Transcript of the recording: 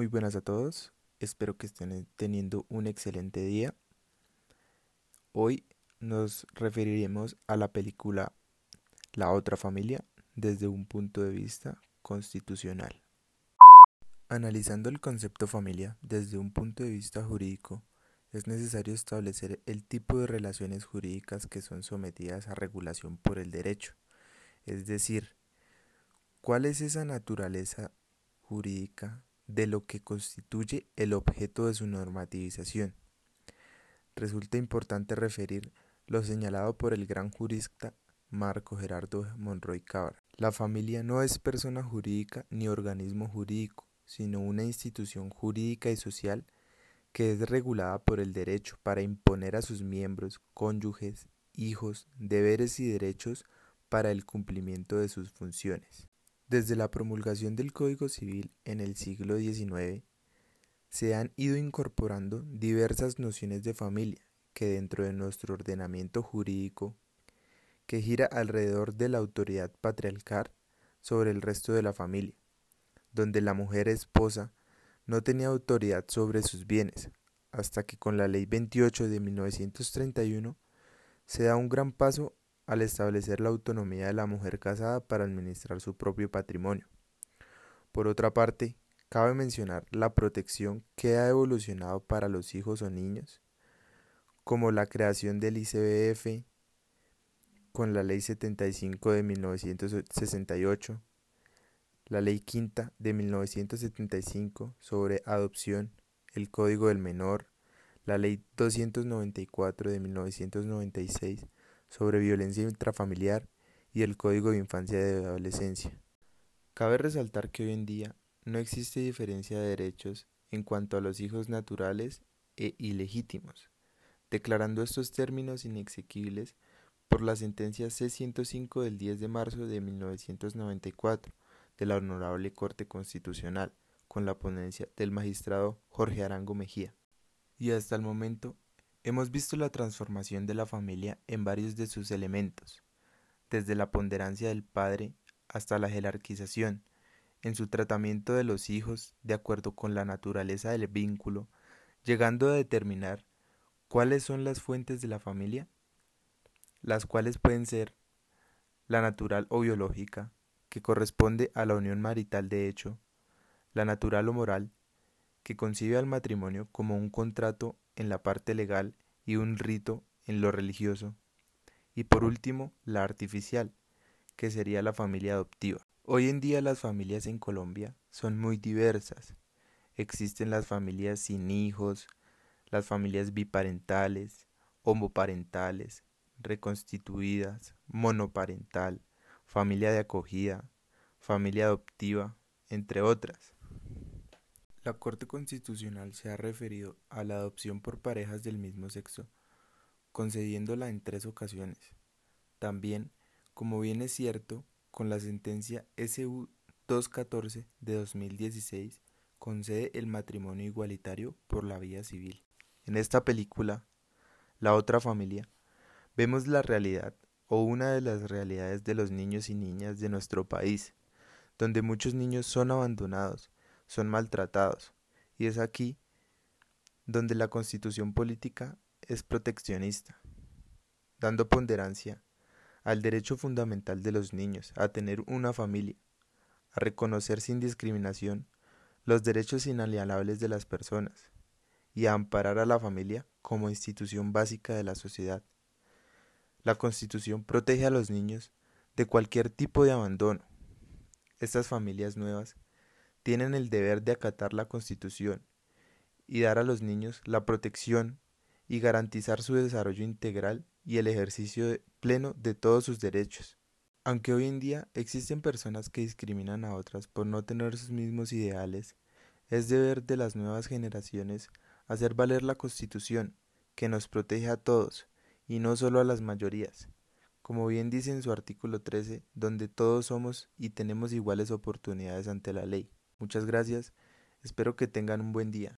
Muy buenas a todos, espero que estén teniendo un excelente día. Hoy nos referiremos a la película La otra familia desde un punto de vista constitucional. Analizando el concepto familia desde un punto de vista jurídico, es necesario establecer el tipo de relaciones jurídicas que son sometidas a regulación por el derecho, es decir, cuál es esa naturaleza jurídica de lo que constituye el objeto de su normativización. Resulta importante referir lo señalado por el gran jurista Marco Gerardo Monroy Cabra. La familia no es persona jurídica ni organismo jurídico, sino una institución jurídica y social que es regulada por el derecho para imponer a sus miembros, cónyuges, hijos, deberes y derechos para el cumplimiento de sus funciones. Desde la promulgación del Código Civil en el siglo XIX, se han ido incorporando diversas nociones de familia que dentro de nuestro ordenamiento jurídico, que gira alrededor de la autoridad patriarcal sobre el resto de la familia, donde la mujer esposa no tenía autoridad sobre sus bienes, hasta que con la Ley 28 de 1931 se da un gran paso al establecer la autonomía de la mujer casada para administrar su propio patrimonio. Por otra parte, cabe mencionar la protección que ha evolucionado para los hijos o niños, como la creación del ICBF con la Ley 75 de 1968, la Ley Quinta de 1975 sobre adopción, el Código del Menor, la Ley 294 de 1996 sobre violencia intrafamiliar y el Código de Infancia y de Adolescencia. Cabe resaltar que hoy en día no existe diferencia de derechos en cuanto a los hijos naturales e ilegítimos, declarando estos términos inexequibles por la sentencia C-105 del 10 de marzo de 1994 de la Honorable Corte Constitucional, con la ponencia del magistrado Jorge Arango Mejía. Y hasta el momento Hemos visto la transformación de la familia en varios de sus elementos, desde la ponderancia del padre hasta la jerarquización, en su tratamiento de los hijos de acuerdo con la naturaleza del vínculo, llegando a determinar cuáles son las fuentes de la familia, las cuales pueden ser la natural o biológica, que corresponde a la unión marital de hecho, la natural o moral, que concibe al matrimonio como un contrato en la parte legal y un rito en lo religioso. Y por último, la artificial, que sería la familia adoptiva. Hoy en día las familias en Colombia son muy diversas. Existen las familias sin hijos, las familias biparentales, homoparentales, reconstituidas, monoparental, familia de acogida, familia adoptiva, entre otras. La Corte Constitucional se ha referido a la adopción por parejas del mismo sexo, concediéndola en tres ocasiones. También, como bien es cierto, con la sentencia SU 214 de 2016, concede el matrimonio igualitario por la vía civil. En esta película, La otra familia, vemos la realidad o una de las realidades de los niños y niñas de nuestro país, donde muchos niños son abandonados, son maltratados, y es aquí donde la constitución política es proteccionista, dando ponderancia al derecho fundamental de los niños a tener una familia, a reconocer sin discriminación los derechos inalienables de las personas y a amparar a la familia como institución básica de la sociedad. La Constitución protege a los niños de cualquier tipo de abandono. Estas familias nuevas tienen el deber de acatar la Constitución y dar a los niños la protección y garantizar su desarrollo integral y el ejercicio pleno de todos sus derechos. Aunque hoy en día existen personas que discriminan a otras por no tener sus mismos ideales, es deber de las nuevas generaciones hacer valer la Constitución, que nos protege a todos, y no solo a las mayorías, como bien dice en su artículo 13, donde todos somos y tenemos iguales oportunidades ante la ley. Muchas gracias, espero que tengan un buen día.